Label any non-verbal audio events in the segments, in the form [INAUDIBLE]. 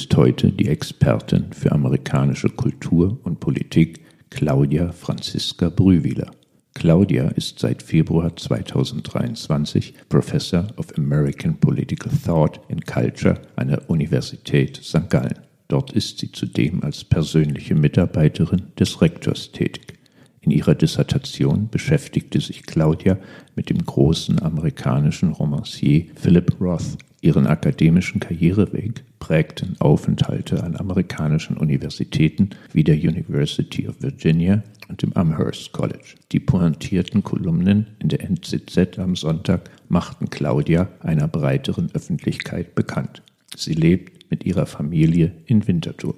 Begrüßt heute die Expertin für amerikanische Kultur und Politik, Claudia Franziska Brühwiler. Claudia ist seit Februar 2023 Professor of American Political Thought and Culture an der Universität St. Gallen. Dort ist sie zudem als persönliche Mitarbeiterin des Rektors tätig. In ihrer Dissertation beschäftigte sich Claudia mit dem großen amerikanischen Romancier Philip Roth. Ihren akademischen Karriereweg prägten Aufenthalte an amerikanischen Universitäten wie der University of Virginia und dem Amherst College. Die pointierten Kolumnen in der NZZ am Sonntag machten Claudia einer breiteren Öffentlichkeit bekannt. Sie lebt mit ihrer Familie in Winterthur.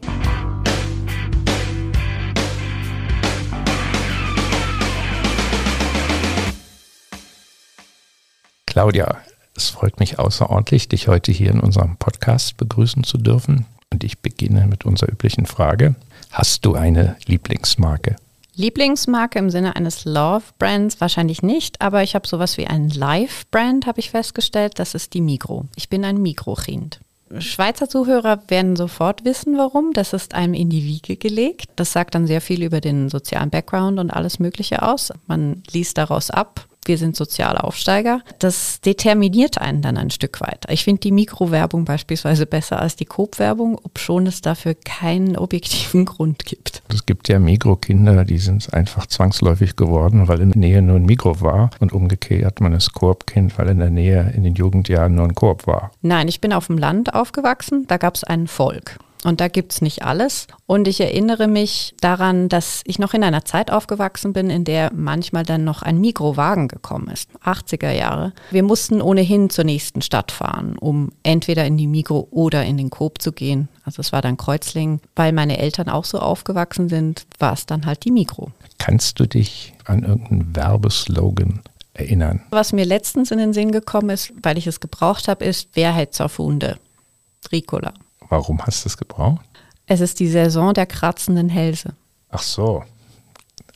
Claudia, es freut mich außerordentlich, dich heute hier in unserem Podcast begrüßen zu dürfen. Und ich beginne mit unserer üblichen Frage. Hast du eine Lieblingsmarke? Lieblingsmarke im Sinne eines Love-Brands wahrscheinlich nicht, aber ich habe sowas wie ein Live-Brand, habe ich festgestellt. Das ist die Migro. Ich bin ein Migro-Kind. Schweizer Zuhörer werden sofort wissen, warum. Das ist einem in die Wiege gelegt. Das sagt dann sehr viel über den sozialen Background und alles Mögliche aus. Man liest daraus ab, wir sind soziale Aufsteiger, das determiniert einen dann ein Stück weit. Ich finde die Mikrowerbung beispielsweise besser als die Coop-Werbung, obschon es dafür keinen objektiven [LAUGHS] Grund gibt. Es gibt ja Mikrokinder, die sind einfach zwangsläufig geworden, weil in der Nähe nur ein Mikro war und umgekehrt man ist Koop-Kind, weil in der Nähe in den Jugendjahren nur ein Koop war. Nein, ich bin auf dem Land aufgewachsen, da gab es ein Volk. Und da gibt's nicht alles. Und ich erinnere mich daran, dass ich noch in einer Zeit aufgewachsen bin, in der manchmal dann noch ein Mikrowagen gekommen ist. 80er Jahre. Wir mussten ohnehin zur nächsten Stadt fahren, um entweder in die Mikro oder in den Coop zu gehen. Also es war dann Kreuzlingen. Weil meine Eltern auch so aufgewachsen sind, war es dann halt die Mikro. Kannst du dich an irgendeinen Werbeslogan erinnern? Was mir letztens in den Sinn gekommen ist, weil ich es gebraucht habe, ist Wer hätt's auf Hunde? Ricola. Warum hast du es gebraucht? Es ist die Saison der kratzenden Hälse. Ach so.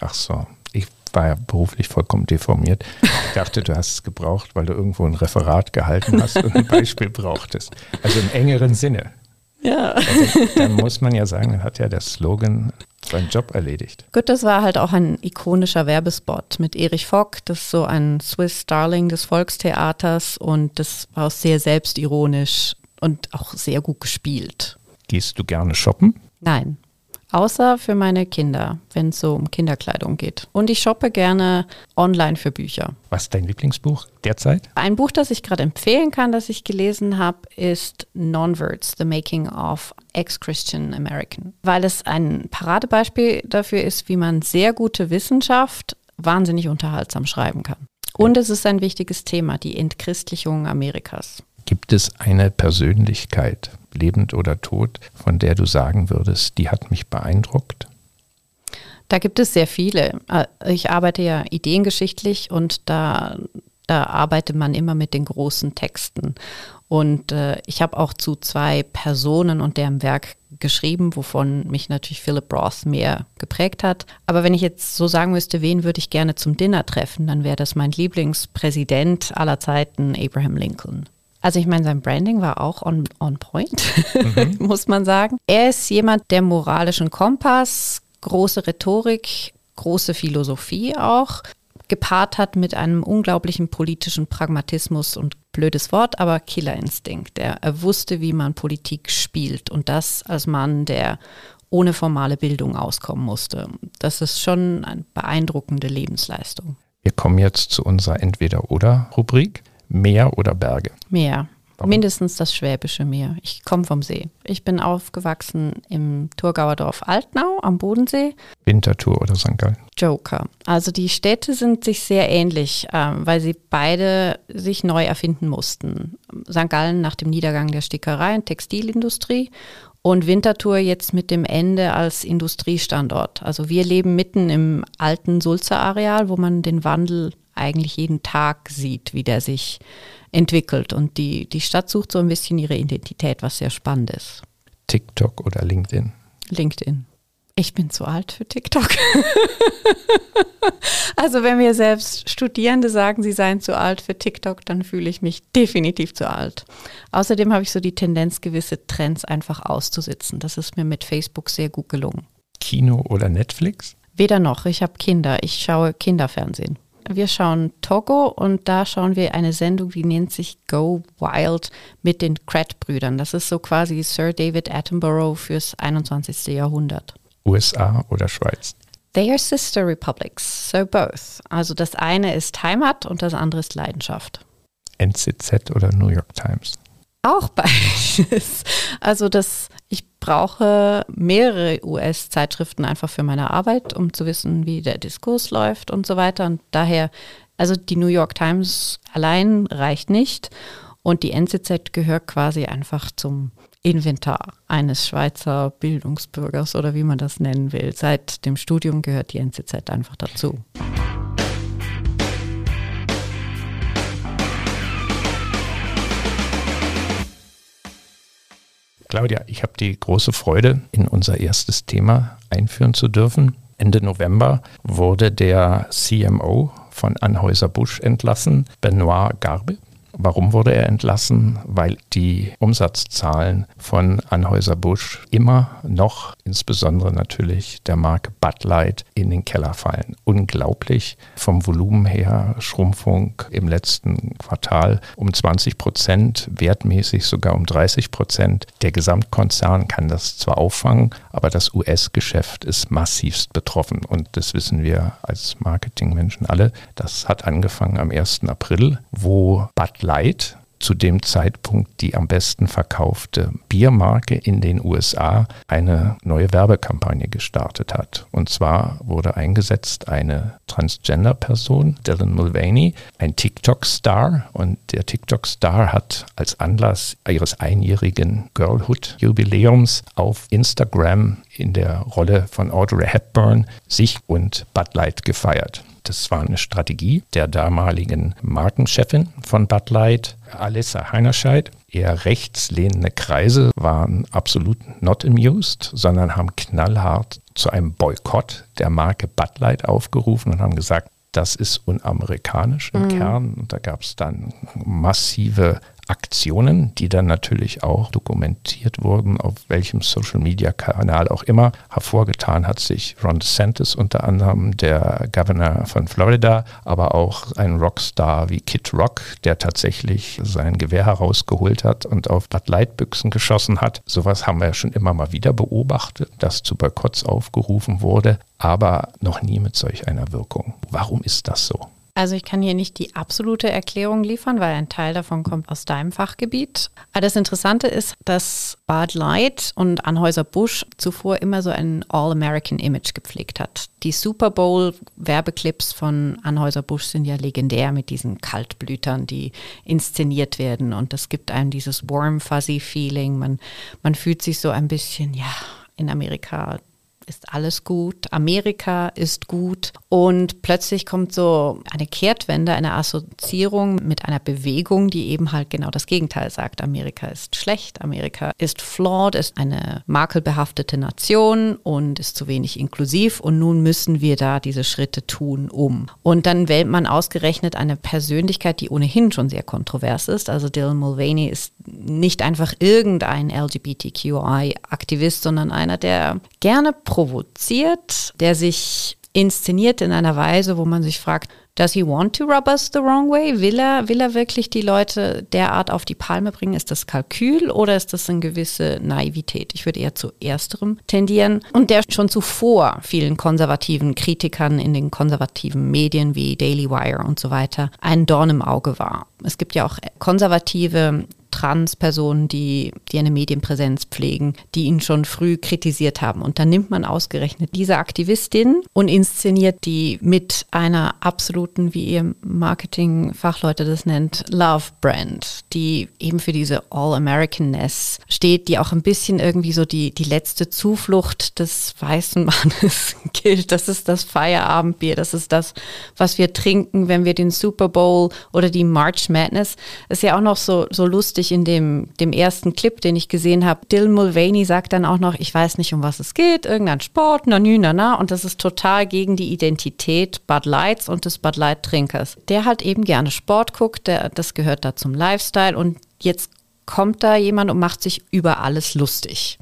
Ach so. Ich war ja beruflich vollkommen deformiert. Ich dachte, du hast es gebraucht, weil du irgendwo ein Referat gehalten hast und ein Beispiel brauchtest. Also im engeren Sinne. Ja. Also, dann muss man ja sagen, dann hat ja der Slogan seinen Job erledigt. Gut, das war halt auch ein ikonischer Werbespot mit Erich Vock, das ist so ein Swiss Starling des Volkstheaters und das war auch sehr selbstironisch und auch sehr gut gespielt. Gehst du gerne shoppen? Nein. Außer für meine Kinder, wenn es so um Kinderkleidung geht. Und ich shoppe gerne online für Bücher. Was ist dein Lieblingsbuch derzeit? Ein Buch, das ich gerade empfehlen kann, das ich gelesen habe, ist Nonverts, The Making of Ex-Christian American. Weil es ein Paradebeispiel dafür ist, wie man sehr gute Wissenschaft wahnsinnig unterhaltsam schreiben kann. Und es ist ein wichtiges Thema, die Entchristlichung Amerikas. Gibt es eine Persönlichkeit, lebend oder tot, von der du sagen würdest, die hat mich beeindruckt? Da gibt es sehr viele. Äh, ich arbeite ja ideengeschichtlich und da, da arbeitet man immer mit den großen Texten. Und äh, ich habe auch zu zwei Personen und deren Werk geschrieben, wovon mich natürlich Philip Roth mehr geprägt hat. Aber wenn ich jetzt so sagen müsste, wen würde ich gerne zum Dinner treffen, dann wäre das mein Lieblingspräsident aller Zeiten, Abraham Lincoln. Also ich meine, sein Branding war auch on, on point, mhm. [LAUGHS] muss man sagen. Er ist jemand, der moralischen Kompass, große Rhetorik, große Philosophie auch, gepaart hat mit einem unglaublichen politischen Pragmatismus und blödes Wort, aber Killerinstinkt. Er, er wusste, wie man Politik spielt und das als Mann, der ohne formale Bildung auskommen musste. Das ist schon eine beeindruckende Lebensleistung. Wir kommen jetzt zu unserer Entweder-Oder-Rubrik. Meer oder Berge? Meer. Warum? Mindestens das Schwäbische Meer. Ich komme vom See. Ich bin aufgewachsen im Thurgauer Dorf Altnau am Bodensee. Winterthur oder St. Gallen? Joker. Also die Städte sind sich sehr ähnlich, ähm, weil sie beide sich neu erfinden mussten. St. Gallen nach dem Niedergang der Stickerei und Textilindustrie und Winterthur jetzt mit dem Ende als Industriestandort. Also wir leben mitten im alten Sulzer-Areal, wo man den Wandel eigentlich jeden Tag sieht, wie der sich entwickelt. Und die, die Stadt sucht so ein bisschen ihre Identität, was sehr spannend ist. TikTok oder LinkedIn? LinkedIn. Ich bin zu alt für TikTok. [LAUGHS] also wenn mir selbst Studierende sagen, sie seien zu alt für TikTok, dann fühle ich mich definitiv zu alt. Außerdem habe ich so die Tendenz, gewisse Trends einfach auszusitzen. Das ist mir mit Facebook sehr gut gelungen. Kino oder Netflix? Weder noch. Ich habe Kinder. Ich schaue Kinderfernsehen. Wir schauen Togo und da schauen wir eine Sendung, die nennt sich Go Wild mit den Crat-Brüdern. Das ist so quasi Sir David Attenborough fürs 21. Jahrhundert. USA oder Schweiz? They are sister republics, so both. Also das eine ist Heimat und das andere ist Leidenschaft. NZZ oder New York Times? Auch beides. Also das, ich brauche mehrere US-Zeitschriften einfach für meine Arbeit, um zu wissen, wie der Diskurs läuft und so weiter. Und daher, also die New York Times allein reicht nicht. Und die NZZ gehört quasi einfach zum Inventar eines Schweizer Bildungsbürgers oder wie man das nennen will. Seit dem Studium gehört die NZZ einfach dazu. Claudia, ich habe die große Freude, in unser erstes Thema einführen zu dürfen. Ende November wurde der CMO von Anhäuser-Busch entlassen, Benoit Garbe. Warum wurde er entlassen? Weil die Umsatzzahlen von Anhäuser-Busch immer noch, insbesondere natürlich der Marke Bud Light, in den Keller fallen. Unglaublich. Vom Volumen her Schrumpfung im letzten Quartal um 20 Prozent, wertmäßig sogar um 30 Prozent. Der Gesamtkonzern kann das zwar auffangen, aber das US-Geschäft ist massivst betroffen. Und das wissen wir als Marketingmenschen alle. Das hat angefangen am 1. April, wo Bud Light zu dem Zeitpunkt die am besten verkaufte Biermarke in den USA eine neue Werbekampagne gestartet hat. Und zwar wurde eingesetzt eine Transgender-Person, Dylan Mulvaney, ein TikTok-Star. Und der TikTok-Star hat als Anlass ihres einjährigen Girlhood-Jubiläums auf Instagram in der Rolle von Audrey Hepburn sich und Bud Light gefeiert. Das war eine Strategie der damaligen Markenchefin von Bud Light, Alissa Heinerscheid. Eher rechtslehnende Kreise waren absolut not amused, sondern haben knallhart zu einem Boykott der Marke Bud Light aufgerufen und haben gesagt, das ist unamerikanisch im mhm. Kern. Und da gab es dann massive Aktionen, die dann natürlich auch dokumentiert wurden, auf welchem Social-Media-Kanal auch immer. Hervorgetan hat sich Ron DeSantis unter anderem, der Governor von Florida, aber auch ein Rockstar wie Kid Rock, der tatsächlich sein Gewehr herausgeholt hat und auf Bud Light Büchsen geschossen hat. Sowas haben wir schon immer mal wieder beobachtet, dass zu Boykotts aufgerufen wurde, aber noch nie mit solch einer Wirkung. Warum ist das so? Also ich kann hier nicht die absolute Erklärung liefern, weil ein Teil davon kommt aus deinem Fachgebiet. Aber das Interessante ist, dass Bud Light und Anhäuser-Busch zuvor immer so ein All-American-Image gepflegt hat. Die Super Bowl-Werbeclips von Anhäuser-Busch sind ja legendär mit diesen Kaltblütern, die inszeniert werden. Und das gibt einem dieses warm, fuzzy Feeling. Man, man fühlt sich so ein bisschen, ja, in Amerika ist alles gut, Amerika ist gut und plötzlich kommt so eine Kehrtwende, eine Assoziierung mit einer Bewegung, die eben halt genau das Gegenteil sagt. Amerika ist schlecht, Amerika ist flawed, ist eine makelbehaftete Nation und ist zu wenig inklusiv und nun müssen wir da diese Schritte tun, um. Und dann wählt man ausgerechnet eine Persönlichkeit, die ohnehin schon sehr kontrovers ist. Also Dylan Mulvaney ist nicht einfach irgendein LGBTQI-Aktivist, sondern einer, der gerne provoziert, der sich inszeniert in einer Weise, wo man sich fragt, does he want to rub us the wrong way? Will er, will er wirklich die Leute derart auf die Palme bringen? Ist das Kalkül oder ist das eine gewisse Naivität? Ich würde eher zu ersterem tendieren. Und der schon zuvor vielen konservativen Kritikern in den konservativen Medien wie Daily Wire und so weiter ein Dorn im Auge war. Es gibt ja auch konservative Trans-Personen, die, die eine Medienpräsenz pflegen, die ihn schon früh kritisiert haben. Und dann nimmt man ausgerechnet diese Aktivistin und inszeniert die mit einer absoluten, wie ihr Marketing-Fachleute das nennt, Love-Brand, die eben für diese All-Americanness steht, die auch ein bisschen irgendwie so die, die letzte Zuflucht des weißen Mannes [LAUGHS] gilt. Das ist das Feierabendbier, das ist das, was wir trinken, wenn wir den Super Bowl oder die March Madness, ist ja auch noch so, so lustig, ich in dem, dem ersten Clip, den ich gesehen habe, Dill Mulvaney sagt dann auch noch, ich weiß nicht, um was es geht, irgendein Sport, na, na, na, und das ist total gegen die Identität Bud Lights und des Bud Light Trinkers. Der halt eben gerne Sport guckt, der, das gehört da zum Lifestyle und jetzt kommt da jemand und macht sich über alles lustig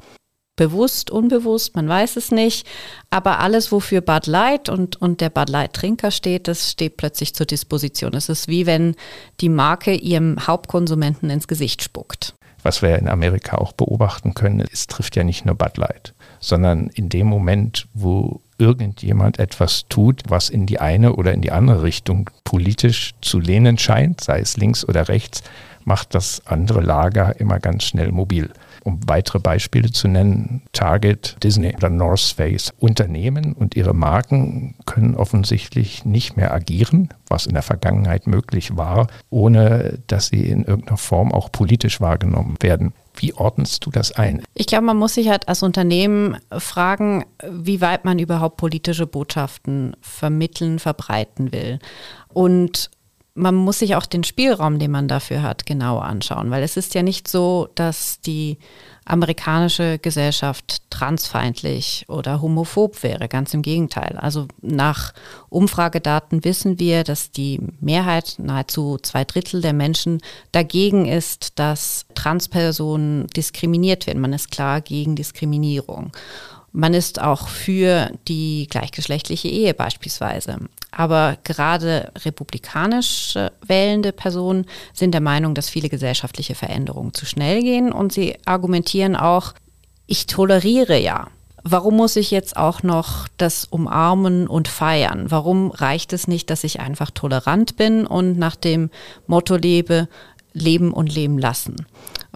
bewusst, unbewusst, man weiß es nicht. Aber alles, wofür Bud Light und, und der Bud Light Trinker steht, das steht plötzlich zur Disposition. Es ist wie wenn die Marke ihrem Hauptkonsumenten ins Gesicht spuckt. Was wir in Amerika auch beobachten können, es trifft ja nicht nur Bud Light, sondern in dem Moment, wo irgendjemand etwas tut, was in die eine oder in die andere Richtung politisch zu lehnen scheint, sei es links oder rechts, macht das andere Lager immer ganz schnell mobil. Um weitere Beispiele zu nennen, Target, Disney oder North Face. Unternehmen und ihre Marken können offensichtlich nicht mehr agieren, was in der Vergangenheit möglich war, ohne dass sie in irgendeiner Form auch politisch wahrgenommen werden. Wie ordnest du das ein? Ich glaube, man muss sich halt als Unternehmen fragen, wie weit man überhaupt politische Botschaften vermitteln, verbreiten will. Und man muss sich auch den Spielraum, den man dafür hat, genau anschauen, weil es ist ja nicht so, dass die amerikanische Gesellschaft transfeindlich oder homophob wäre, ganz im Gegenteil. Also nach Umfragedaten wissen wir, dass die Mehrheit, nahezu zwei Drittel der Menschen dagegen ist, dass Transpersonen diskriminiert werden. Man ist klar gegen Diskriminierung. Man ist auch für die gleichgeschlechtliche Ehe beispielsweise. Aber gerade republikanisch wählende Personen sind der Meinung, dass viele gesellschaftliche Veränderungen zu schnell gehen und sie argumentieren auch, ich toleriere ja. Warum muss ich jetzt auch noch das umarmen und feiern? Warum reicht es nicht, dass ich einfach tolerant bin und nach dem Motto lebe, leben und leben lassen?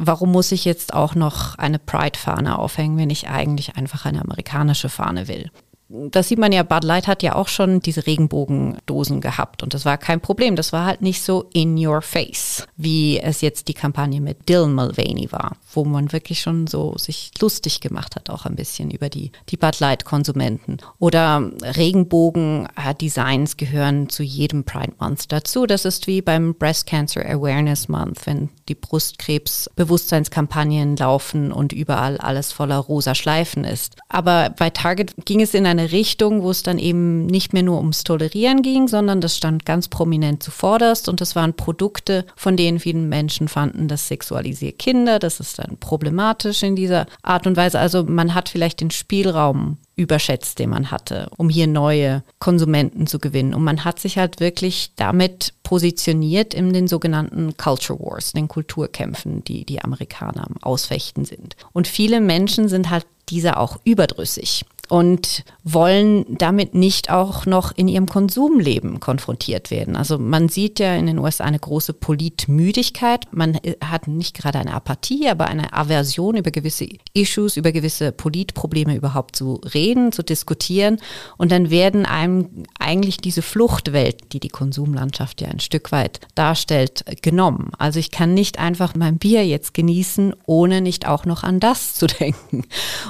Warum muss ich jetzt auch noch eine Pride-Fahne aufhängen, wenn ich eigentlich einfach eine amerikanische Fahne will? das sieht man ja, Bud Light hat ja auch schon diese Regenbogendosen gehabt und das war kein Problem. Das war halt nicht so in your face, wie es jetzt die Kampagne mit Dylan Mulvaney war, wo man wirklich schon so sich lustig gemacht hat, auch ein bisschen über die, die Bud Light Konsumenten. Oder Regenbogen-Designs gehören zu jedem Pride Month dazu. Das ist wie beim Breast Cancer Awareness Month, wenn die Brustkrebs-Bewusstseinskampagnen laufen und überall alles voller rosa Schleifen ist. Aber bei Target ging es in eine eine Richtung, wo es dann eben nicht mehr nur ums Tolerieren ging, sondern das stand ganz prominent zuvorderst und das waren Produkte, von denen viele Menschen fanden, das sexualisiert Kinder, das ist dann problematisch in dieser Art und Weise. Also man hat vielleicht den Spielraum überschätzt, den man hatte, um hier neue Konsumenten zu gewinnen. Und man hat sich halt wirklich damit positioniert in den sogenannten Culture Wars, den Kulturkämpfen, die die Amerikaner am Ausfechten sind. Und viele Menschen sind halt dieser auch überdrüssig und wollen damit nicht auch noch in ihrem Konsumleben konfrontiert werden. Also man sieht ja in den USA eine große Politmüdigkeit. Man hat nicht gerade eine Apathie, aber eine Aversion über gewisse Issues, über gewisse Politprobleme überhaupt zu reden, zu diskutieren. Und dann werden einem eigentlich diese Fluchtwelt, die die Konsumlandschaft ja ein Stück weit darstellt, genommen. Also ich kann nicht einfach mein Bier jetzt genießen, ohne nicht auch noch an das zu [LAUGHS] denken.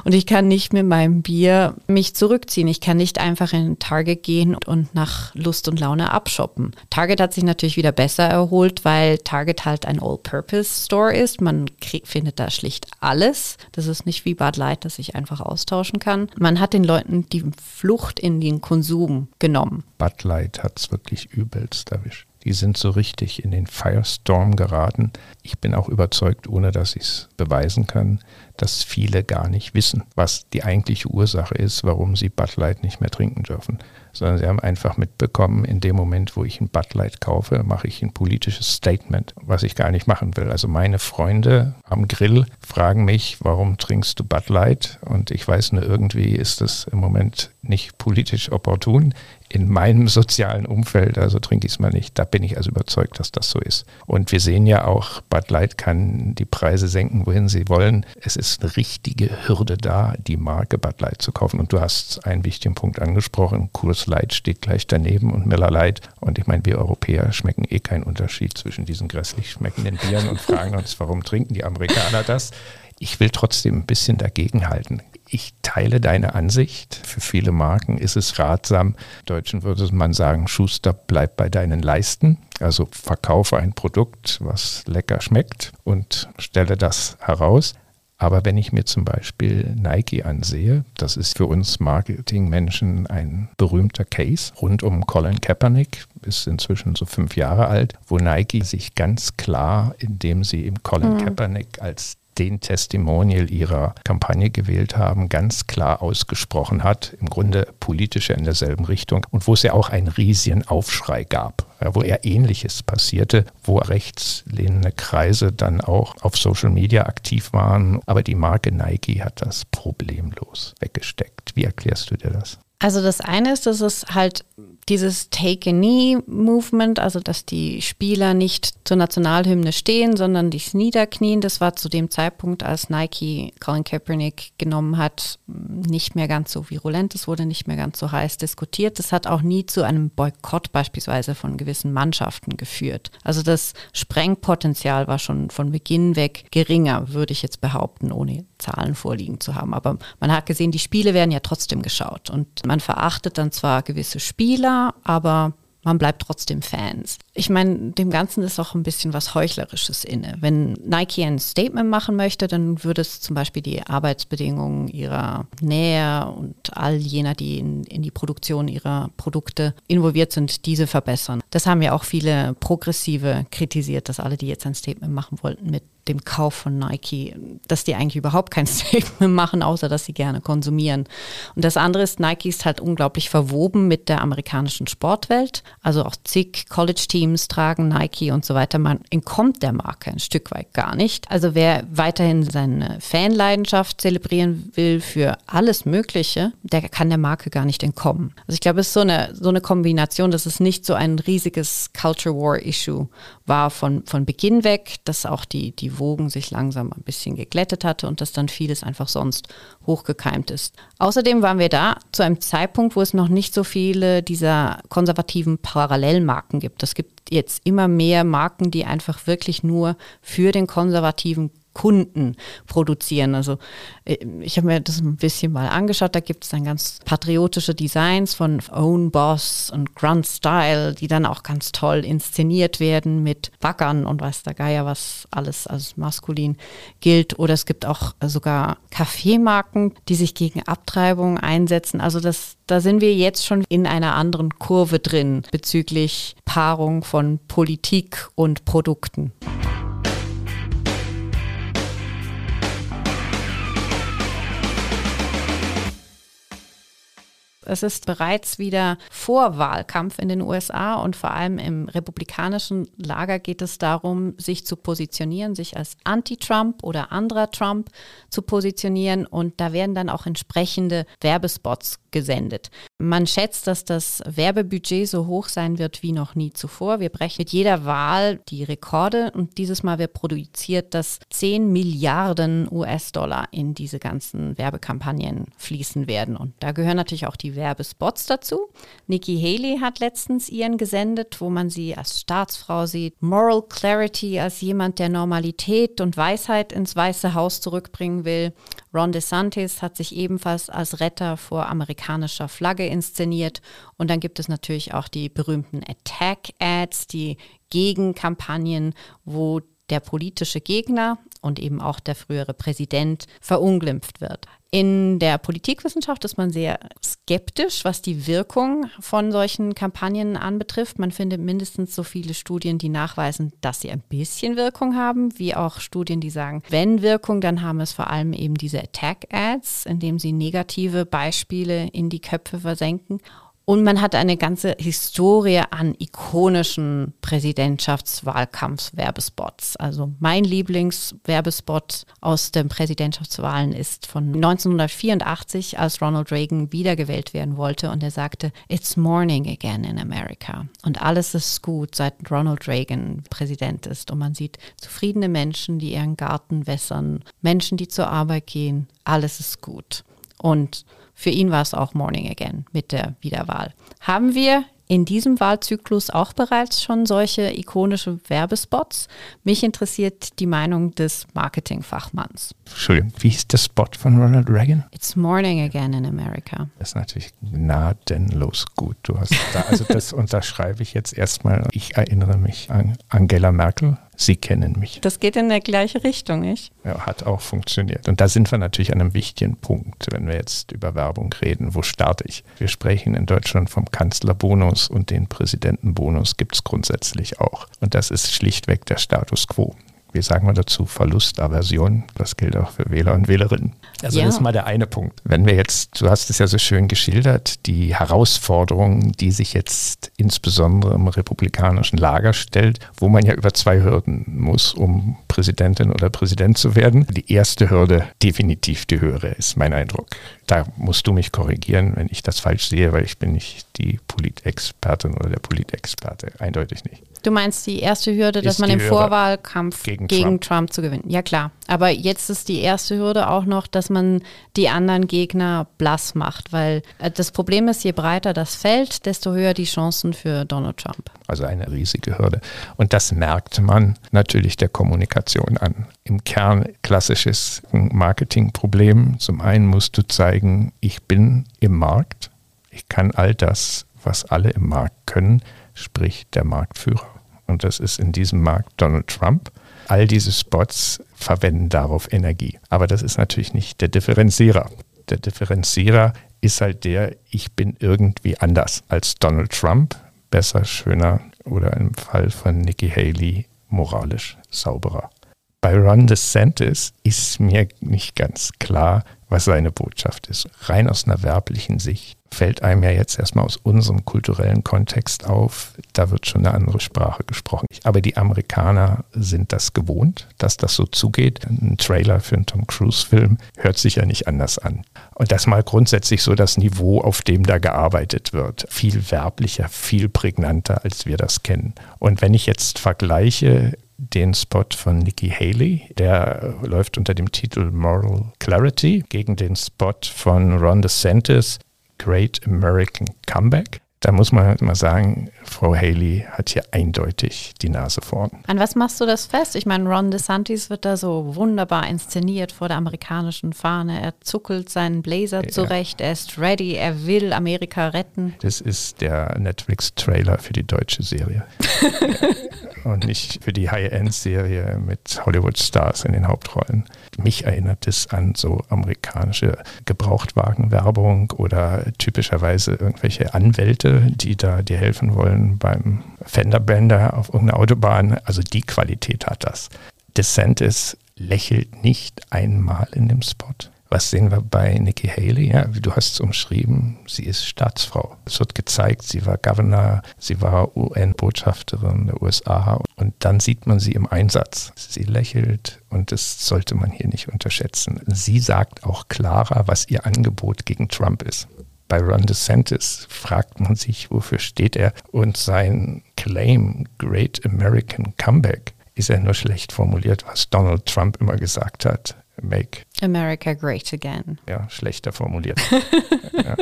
Und ich kann nicht mit meinem Bier mich zurückziehen. Ich kann nicht einfach in Target gehen und nach Lust und Laune abshoppen. Target hat sich natürlich wieder besser erholt, weil Target halt ein All-Purpose-Store ist. Man krieg, findet da schlicht alles. Das ist nicht wie Bud Light, das ich einfach austauschen kann. Man hat den Leuten die Flucht in den Konsum genommen. Bud Light hat es wirklich übelst erwischt. Die sind so richtig in den Firestorm geraten. Ich bin auch überzeugt, ohne dass ich es beweisen kann, dass viele gar nicht wissen, was die eigentliche Ursache ist, warum sie Bud Light nicht mehr trinken dürfen. Sondern sie haben einfach mitbekommen, in dem Moment, wo ich ein Bud Light kaufe, mache ich ein politisches Statement, was ich gar nicht machen will. Also meine Freunde am Grill fragen mich, warum trinkst du Bud Light? Und ich weiß nur, irgendwie ist das im Moment nicht politisch opportun in meinem [LAUGHS] sozialen Umfeld, also trinke ich es mal nicht. Da bin ich also überzeugt, dass das so ist. Und wir sehen ja auch, Bud Light kann die Preise senken, wohin sie wollen. Es ist eine richtige Hürde da, die Marke Bud Light zu kaufen. Und du hast einen wichtigen Punkt angesprochen. Coors Light steht gleich daneben und Miller Light. Und ich meine, wir Europäer schmecken eh keinen Unterschied zwischen diesen grässlich schmeckenden Bieren und fragen uns, warum trinken die Amerikaner das? Ich will trotzdem ein bisschen dagegenhalten. Ich teile deine Ansicht. Für viele Marken ist es ratsam. Deutschen würde man sagen, Schuster, bleib bei deinen Leisten. Also verkaufe ein Produkt, was lecker schmeckt und stelle das heraus. Aber wenn ich mir zum Beispiel Nike ansehe, das ist für uns Marketingmenschen ein berühmter Case rund um Colin Kaepernick, ist inzwischen so fünf Jahre alt, wo Nike sich ganz klar, indem sie eben Colin mhm. Kaepernick als den Testimonial ihrer Kampagne gewählt haben, ganz klar ausgesprochen hat, im Grunde politische in derselben Richtung und wo es ja auch einen riesigen Aufschrei gab, wo eher Ähnliches passierte, wo rechtslehnende Kreise dann auch auf Social Media aktiv waren, aber die Marke Nike hat das problemlos weggesteckt. Wie erklärst du dir das? Also das eine ist, dass es halt dieses Take-a-Knee-Movement, also dass die Spieler nicht zur Nationalhymne stehen, sondern dich niederknien, das war zu dem Zeitpunkt, als Nike Colin Kaepernick genommen hat, nicht mehr ganz so virulent, es wurde nicht mehr ganz so heiß diskutiert. Das hat auch nie zu einem Boykott beispielsweise von gewissen Mannschaften geführt. Also das Sprengpotenzial war schon von Beginn weg geringer, würde ich jetzt behaupten, ohne Zahlen vorliegen zu haben. Aber man hat gesehen, die Spiele werden ja trotzdem geschaut und man verachtet dann zwar gewisse Spieler, aber man bleibt trotzdem Fans. Ich meine, dem Ganzen ist auch ein bisschen was Heuchlerisches inne. Wenn Nike ein Statement machen möchte, dann würde es zum Beispiel die Arbeitsbedingungen ihrer Näher und all jener, die in, in die Produktion ihrer Produkte involviert sind, diese verbessern. Das haben ja auch viele Progressive kritisiert, dass alle, die jetzt ein Statement machen wollten, mit dem Kauf von Nike, dass die eigentlich überhaupt kein [LAUGHS] Statement machen, außer dass sie gerne konsumieren. Und das andere ist, Nike ist halt unglaublich verwoben mit der amerikanischen Sportwelt. Also auch zig College-Teams tragen Nike und so weiter. Man entkommt der Marke ein Stück weit gar nicht. Also wer weiterhin seine Fanleidenschaft zelebrieren will für alles Mögliche, der kann der Marke gar nicht entkommen. Also ich glaube, es ist so eine, so eine Kombination, dass es nicht so ein riesiges Culture War-Issue war von, von Beginn weg, dass auch die, die Wogen sich langsam ein bisschen geglättet hatte und dass dann vieles einfach sonst hochgekeimt ist. Außerdem waren wir da zu einem Zeitpunkt, wo es noch nicht so viele dieser konservativen Parallelmarken gibt. Es gibt jetzt immer mehr Marken, die einfach wirklich nur für den konservativen Kunden produzieren. Also äh, ich habe mir das ein bisschen mal angeschaut. Da gibt es dann ganz patriotische Designs von Own Boss und Grunt Style, die dann auch ganz toll inszeniert werden mit Backern und weiß der Geier, was alles als maskulin gilt. Oder es gibt auch sogar Kaffeemarken, die sich gegen Abtreibung einsetzen. Also das, da sind wir jetzt schon in einer anderen Kurve drin bezüglich Paarung von Politik und Produkten. Es ist bereits wieder Vorwahlkampf in den USA und vor allem im republikanischen Lager geht es darum, sich zu positionieren, sich als Anti-Trump oder anderer Trump zu positionieren und da werden dann auch entsprechende Werbespots gesendet. Man schätzt, dass das Werbebudget so hoch sein wird wie noch nie zuvor. Wir brechen mit jeder Wahl die Rekorde und dieses Mal wird produziert, dass 10 Milliarden US-Dollar in diese ganzen Werbekampagnen fließen werden. Und da gehören natürlich auch die Werbespots dazu. Nikki Haley hat letztens ihren gesendet, wo man sie als Staatsfrau sieht. Moral Clarity als jemand, der Normalität und Weisheit ins Weiße Haus zurückbringen will. Ron DeSantis hat sich ebenfalls als Retter vor amerikanischer Flagge inszeniert. Und dann gibt es natürlich auch die berühmten Attack-Ads, die Gegenkampagnen, wo der politische Gegner und eben auch der frühere Präsident verunglimpft wird. In der Politikwissenschaft ist man sehr skeptisch, was die Wirkung von solchen Kampagnen anbetrifft. Man findet mindestens so viele Studien, die nachweisen, dass sie ein bisschen Wirkung haben, wie auch Studien, die sagen, wenn Wirkung, dann haben es vor allem eben diese Attack-Ads, indem sie negative Beispiele in die Köpfe versenken. Und man hat eine ganze Historie an ikonischen Präsidentschaftswahlkampfwerbespots. Also mein Lieblingswerbespot aus den Präsidentschaftswahlen ist von 1984, als Ronald Reagan wiedergewählt werden wollte und er sagte, It's morning again in America. Und alles ist gut, seit Ronald Reagan Präsident ist. Und man sieht zufriedene Menschen, die ihren Garten wässern, Menschen, die zur Arbeit gehen. Alles ist gut. Und für ihn war es auch Morning Again mit der Wiederwahl. Haben wir in diesem Wahlzyklus auch bereits schon solche ikonische Werbespots? Mich interessiert die Meinung des Marketingfachmanns. Entschuldigung, wie hieß der Spot von Ronald Reagan? It's morning again in America. Das ist natürlich gnadenlos gut. Du hast da, also das [LAUGHS] unterschreibe ich jetzt erstmal. Ich erinnere mich an Angela Merkel. Sie kennen mich. Das geht in der gleiche Richtung, nicht? Ja, hat auch funktioniert. Und da sind wir natürlich an einem wichtigen Punkt, wenn wir jetzt über Werbung reden. Wo starte ich? Wir sprechen in Deutschland vom Kanzlerbonus und den Präsidentenbonus gibt es grundsätzlich auch. Und das ist schlichtweg der Status quo wie sagen wir dazu, Verlustaversion. Das gilt auch für Wähler und Wählerinnen. Also ja. das ist mal der eine Punkt. Wenn wir jetzt, du hast es ja so schön geschildert, die Herausforderung, die sich jetzt insbesondere im republikanischen Lager stellt, wo man ja über zwei Hürden muss, um Präsidentin oder Präsident zu werden. Die erste Hürde definitiv die höhere, ist mein Eindruck. Da musst du mich korrigieren, wenn ich das falsch sehe, weil ich bin nicht die Politexpertin oder der Politexperte, eindeutig nicht. Du meinst die erste Hürde, dass man im Vorwahlkampf gegen, gegen Trump. Trump. zu gewinnen. Ja klar. Aber jetzt ist die erste Hürde auch noch, dass man die anderen Gegner blass macht, weil äh, das Problem ist, je breiter das Feld, desto höher die Chancen für Donald Trump. Also eine riesige Hürde. Und das merkt man natürlich der Kommunikation an. Im Kern klassisches Marketingproblem. Zum einen musst du zeigen, ich bin im Markt. Ich kann all das, was alle im Markt können sprich der Marktführer. Und das ist in diesem Markt Donald Trump. All diese Spots verwenden darauf Energie. Aber das ist natürlich nicht der Differenzierer. Der Differenzierer ist halt der, ich bin irgendwie anders als Donald Trump, besser, schöner oder im Fall von Nikki Haley moralisch sauberer. Bei Ron DeSantis ist mir nicht ganz klar, was seine Botschaft ist. Rein aus einer werblichen Sicht fällt einem ja jetzt erstmal aus unserem kulturellen Kontext auf, da wird schon eine andere Sprache gesprochen. Aber die Amerikaner sind das gewohnt, dass das so zugeht. Ein Trailer für einen Tom Cruise-Film hört sich ja nicht anders an. Und das mal grundsätzlich so das Niveau, auf dem da gearbeitet wird. Viel werblicher, viel prägnanter, als wir das kennen. Und wenn ich jetzt vergleiche, den Spot von Nikki Haley. Der läuft unter dem Titel Moral Clarity gegen den Spot von Ron DeSantis, Great American Comeback. Da muss man halt mal sagen, Frau Haley hat hier eindeutig die Nase vorn. An was machst du das fest? Ich meine, Ron DeSantis wird da so wunderbar inszeniert vor der amerikanischen Fahne. Er zuckelt seinen Blazer ja. zurecht, er ist ready, er will Amerika retten. Das ist der Netflix-Trailer für die deutsche Serie. [LAUGHS] und nicht für die High-End-Serie mit Hollywood-Stars in den Hauptrollen. Mich erinnert es an so amerikanische Gebrauchtwagenwerbung oder typischerweise irgendwelche Anwälte, die da dir helfen wollen beim Fenderbänder auf irgendeiner Autobahn. Also die Qualität hat das. DeSantis lächelt nicht einmal in dem Spot. Was sehen wir bei Nikki Haley? Ja, du hast es umschrieben, sie ist Staatsfrau. Es wird gezeigt, sie war Governor, sie war UN-Botschafterin der USA und dann sieht man sie im Einsatz. Sie lächelt und das sollte man hier nicht unterschätzen. Sie sagt auch klarer, was ihr Angebot gegen Trump ist. Bei Ron DeSantis fragt man sich, wofür steht er? Und sein Claim, Great American Comeback, ist ja nur schlecht formuliert, was Donald Trump immer gesagt hat. Make America Great Again. Ja, schlechter formuliert. [LAUGHS] ja.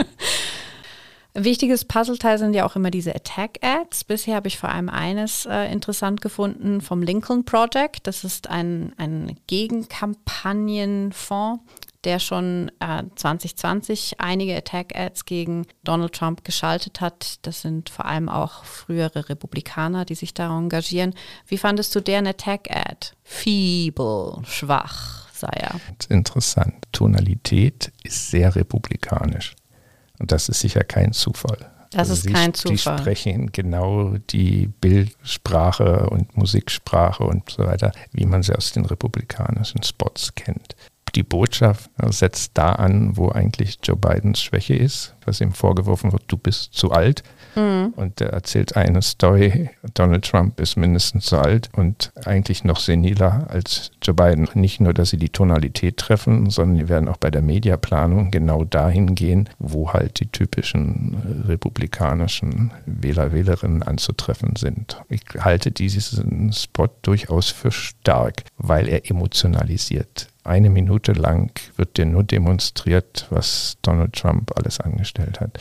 Ein wichtiges Puzzleteil sind ja auch immer diese Attack-Ads. Bisher habe ich vor allem eines äh, interessant gefunden vom Lincoln Project. Das ist ein, ein Gegenkampagnenfonds, der schon äh, 2020 einige Attack-Ads gegen Donald Trump geschaltet hat. Das sind vor allem auch frühere Republikaner, die sich da engagieren. Wie fandest du deren Attack-Ad? Feeble, schwach sei er. Interessant. Tonalität ist sehr republikanisch. Und das ist sicher kein Zufall. Das also ist kein Zufall. Die sprechen genau die Bildsprache und Musiksprache und so weiter, wie man sie aus den republikanischen Spots kennt. Die Botschaft setzt da an, wo eigentlich Joe Bidens Schwäche ist, was ihm vorgeworfen wird, du bist zu alt. Mhm. Und er erzählt eine Story, Donald Trump ist mindestens so alt und eigentlich noch seniler als Joe Biden. Nicht nur, dass sie die Tonalität treffen, sondern die werden auch bei der Mediaplanung genau dahin gehen, wo halt die typischen äh, republikanischen Wähler, Wählerinnen anzutreffen sind. Ich halte diesen Spot durchaus für stark, weil er emotionalisiert. Eine Minute lang wird dir nur demonstriert, was Donald Trump alles angestellt hat.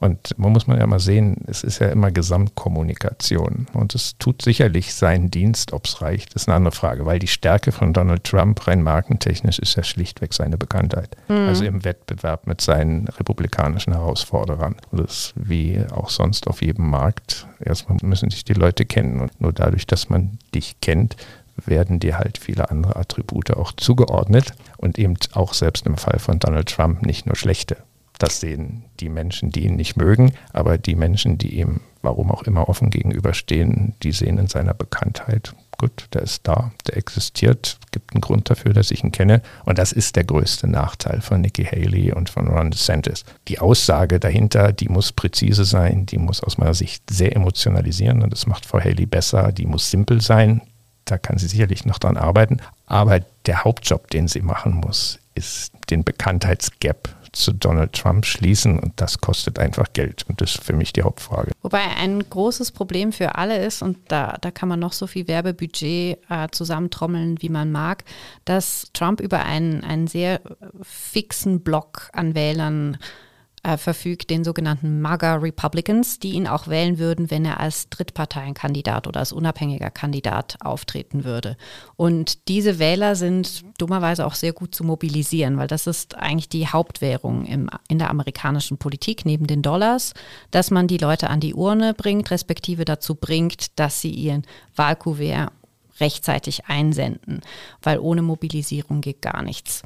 Und man muss man ja mal sehen, es ist ja immer Gesamtkommunikation. Und es tut sicherlich seinen Dienst, ob es reicht, ist eine andere Frage, weil die Stärke von Donald Trump rein markentechnisch ist ja schlichtweg seine Bekanntheit. Mhm. Also im Wettbewerb mit seinen republikanischen Herausforderern. Und das ist wie auch sonst auf jedem Markt. Erstmal müssen sich die Leute kennen. Und nur dadurch, dass man dich kennt, werden dir halt viele andere Attribute auch zugeordnet und eben auch selbst im Fall von Donald Trump nicht nur schlechte. Das sehen die Menschen, die ihn nicht mögen, aber die Menschen, die ihm, warum auch immer, offen gegenüberstehen, die sehen in seiner Bekanntheit, gut, der ist da, der existiert, gibt einen Grund dafür, dass ich ihn kenne. Und das ist der größte Nachteil von Nikki Haley und von Ron DeSantis. Die Aussage dahinter, die muss präzise sein, die muss aus meiner Sicht sehr emotionalisieren und das macht Frau Haley besser, die muss simpel sein, da kann sie sicherlich noch dran arbeiten. Aber der Hauptjob, den sie machen muss, ist den Bekanntheitsgap zu Donald Trump schließen und das kostet einfach Geld und das ist für mich die Hauptfrage. Wobei ein großes Problem für alle ist und da, da kann man noch so viel Werbebudget äh, zusammentrommeln, wie man mag, dass Trump über einen, einen sehr fixen Block an Wählern äh, verfügt, den sogenannten MAGA Republicans, die ihn auch wählen würden, wenn er als Drittparteienkandidat oder als unabhängiger Kandidat auftreten würde. Und diese Wähler sind dummerweise auch sehr gut zu mobilisieren, weil das ist eigentlich die Hauptwährung im, in der amerikanischen Politik neben den Dollars, dass man die Leute an die Urne bringt, respektive dazu bringt, dass sie ihren Wahlkuvert rechtzeitig einsenden, weil ohne Mobilisierung geht gar nichts.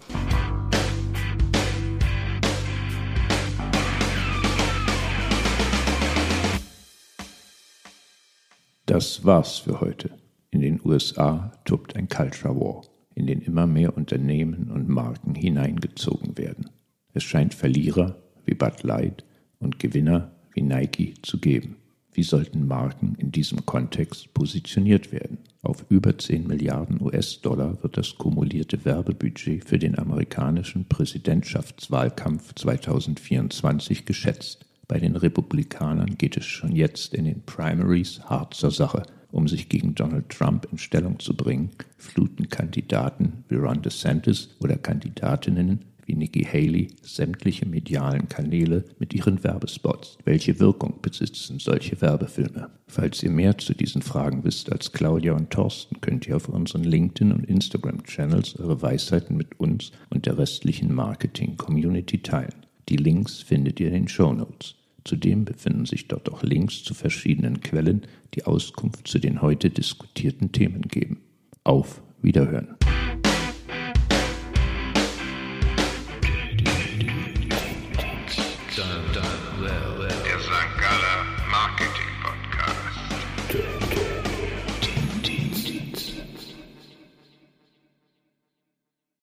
Das war's für heute. In den USA tobt ein Culture War, in den immer mehr Unternehmen und Marken hineingezogen werden. Es scheint Verlierer wie Bud Light und Gewinner wie Nike zu geben. Wie sollten Marken in diesem Kontext positioniert werden? Auf über 10 Milliarden US-Dollar wird das kumulierte Werbebudget für den amerikanischen Präsidentschaftswahlkampf 2024 geschätzt. Bei den Republikanern geht es schon jetzt in den Primaries hart zur Sache. Um sich gegen Donald Trump in Stellung zu bringen, fluten Kandidaten wie Ron DeSantis oder Kandidatinnen wie Nikki Haley sämtliche medialen Kanäle mit ihren Werbespots. Welche Wirkung besitzen solche Werbefilme? Falls ihr mehr zu diesen Fragen wisst als Claudia und Thorsten, könnt ihr auf unseren LinkedIn- und Instagram-Channels eure Weisheiten mit uns und der restlichen Marketing-Community teilen. Die Links findet ihr in den Show Notes. Zudem befinden sich dort auch Links zu verschiedenen Quellen, die Auskunft zu den heute diskutierten Themen geben. Auf Wiederhören.